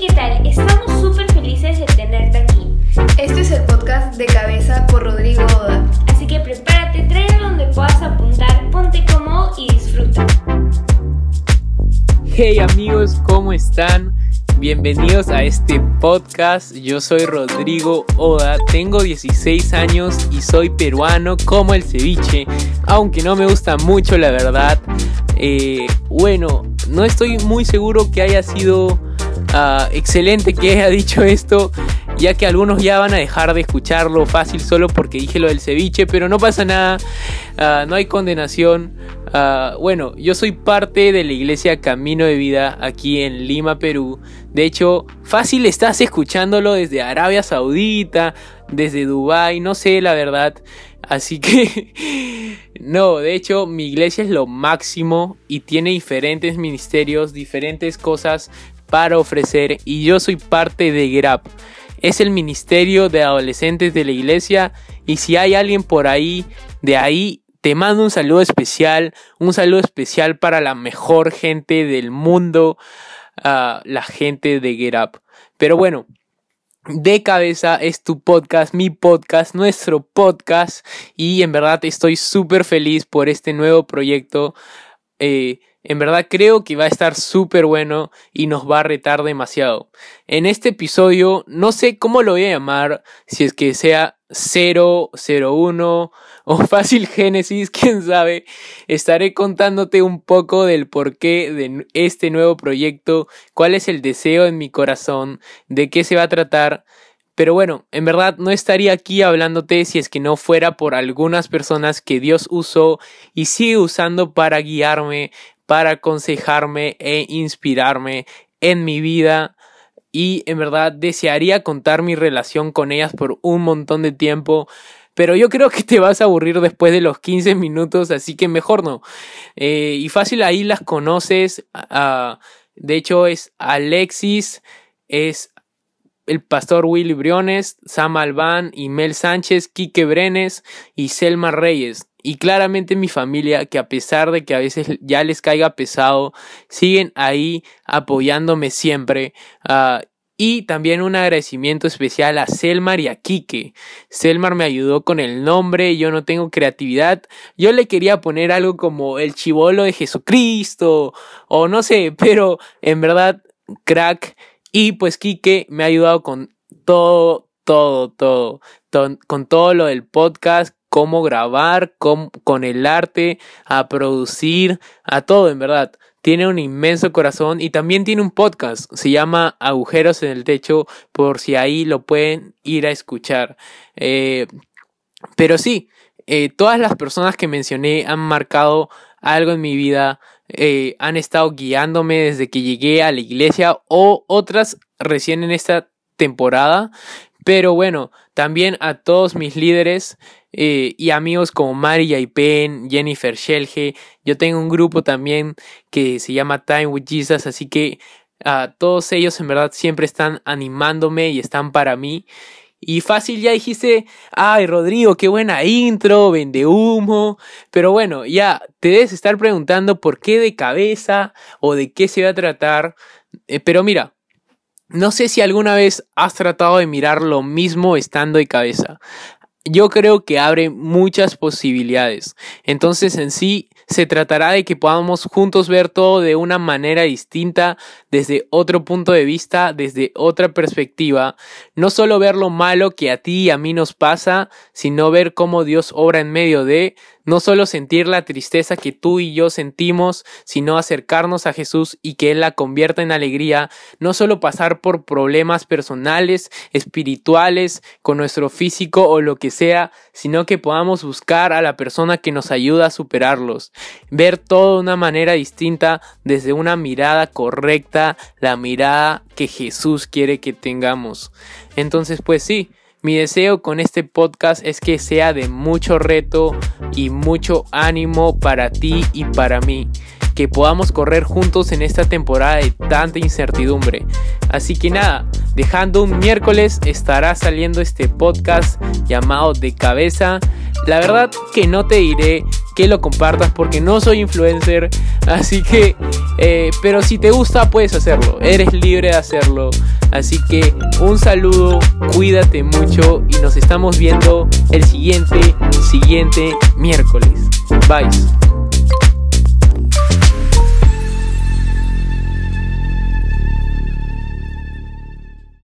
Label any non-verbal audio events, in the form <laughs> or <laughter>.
Hey, ¿qué tal? Estamos súper felices de tenerte aquí. Este es el podcast de cabeza por Rodrigo Oda. Así que prepárate, tráelo donde puedas apuntar, ponte cómodo y disfruta. Hey amigos, ¿cómo están? Bienvenidos a este podcast. Yo soy Rodrigo Oda, tengo 16 años y soy peruano como el ceviche, aunque no me gusta mucho la verdad. Eh, bueno, no estoy muy seguro que haya sido ah, excelente que haya dicho esto, ya que algunos ya van a dejar de escucharlo fácil solo porque dije lo del ceviche, pero no pasa nada, ah, no hay condenación. Ah, bueno, yo soy parte de la iglesia Camino de Vida aquí en Lima, Perú. De hecho, fácil estás escuchándolo desde Arabia Saudita, desde Dubai, no sé la verdad. Así que, <laughs> no, de hecho, mi iglesia es lo máximo y tiene diferentes ministerios, diferentes cosas para ofrecer y yo soy parte de GRAP. Es el ministerio de adolescentes de la iglesia y si hay alguien por ahí, de ahí, te mando un saludo especial, un saludo especial para la mejor gente del mundo, uh, la gente de GetUp. Pero bueno, de cabeza es tu podcast, mi podcast, nuestro podcast y en verdad estoy súper feliz por este nuevo proyecto. Eh, en verdad creo que va a estar súper bueno y nos va a retar demasiado. En este episodio no sé cómo lo voy a llamar, si es que sea 001 o <laughs> fácil Génesis, quién sabe. Estaré contándote un poco del porqué de este nuevo proyecto, cuál es el deseo en mi corazón, de qué se va a tratar. Pero bueno, en verdad no estaría aquí hablándote si es que no fuera por algunas personas que Dios usó y sigue usando para guiarme, para aconsejarme e inspirarme en mi vida y en verdad desearía contar mi relación con ellas por un montón de tiempo. Pero yo creo que te vas a aburrir después de los 15 minutos, así que mejor no. Eh, y fácil ahí las conoces. De hecho es Alexis, es el pastor Willy Briones, Sam Albán, Mel Sánchez, Quique Brenes y Selma Reyes y claramente mi familia que a pesar de que a veces ya les caiga pesado, siguen ahí apoyándome siempre. Uh, y también un agradecimiento especial a Selmar y a Kike. Selmar me ayudó con el nombre, yo no tengo creatividad. Yo le quería poner algo como el chivolo de Jesucristo o no sé, <laughs> pero en verdad, crack. Y pues Kike me ha ayudado con todo, todo, todo, con todo lo del podcast, cómo grabar, con, el arte, a producir, a todo, en verdad. Tiene un inmenso corazón y también tiene un podcast. Se llama Agujeros en el Techo, por si ahí lo pueden ir a escuchar. Eh, pero sí, eh, todas las personas que mencioné han marcado algo en mi vida. Eh, han estado guiándome desde que llegué a la iglesia o otras recién en esta temporada. Pero bueno, también a todos mis líderes eh, y amigos como Mari Yaipen, Jennifer Shelge. Yo tengo un grupo también que se llama Time with Jesus, así que a todos ellos en verdad siempre están animándome y están para mí. Y fácil ya dijiste, ay Rodrigo, qué buena intro, vende humo. Pero bueno, ya te debes estar preguntando por qué de cabeza o de qué se va a tratar. Eh, pero mira, no sé si alguna vez has tratado de mirar lo mismo estando de cabeza yo creo que abre muchas posibilidades. Entonces en sí se tratará de que podamos juntos ver todo de una manera distinta, desde otro punto de vista, desde otra perspectiva. No solo ver lo malo que a ti y a mí nos pasa, sino ver cómo Dios obra en medio de, no solo sentir la tristeza que tú y yo sentimos, sino acercarnos a Jesús y que Él la convierta en alegría, no solo pasar por problemas personales, espirituales, con nuestro físico o lo que sea, sino que podamos buscar a la persona que nos ayuda a superarlos, ver todo de una manera distinta, desde una mirada correcta, la mirada que Jesús quiere que tengamos. Entonces, pues sí, mi deseo con este podcast es que sea de mucho reto y mucho ánimo para ti y para mí. Que podamos correr juntos en esta temporada de tanta incertidumbre. Así que nada, dejando un miércoles estará saliendo este podcast llamado De Cabeza. La verdad que no te diré que lo compartas porque no soy influencer. Así que Eh, pero si te gusta, puedes hacerlo. Eres libre de hacerlo. Así que un saludo, cuídate mucho y nos estamos viendo el siguiente, siguiente miércoles. Bye.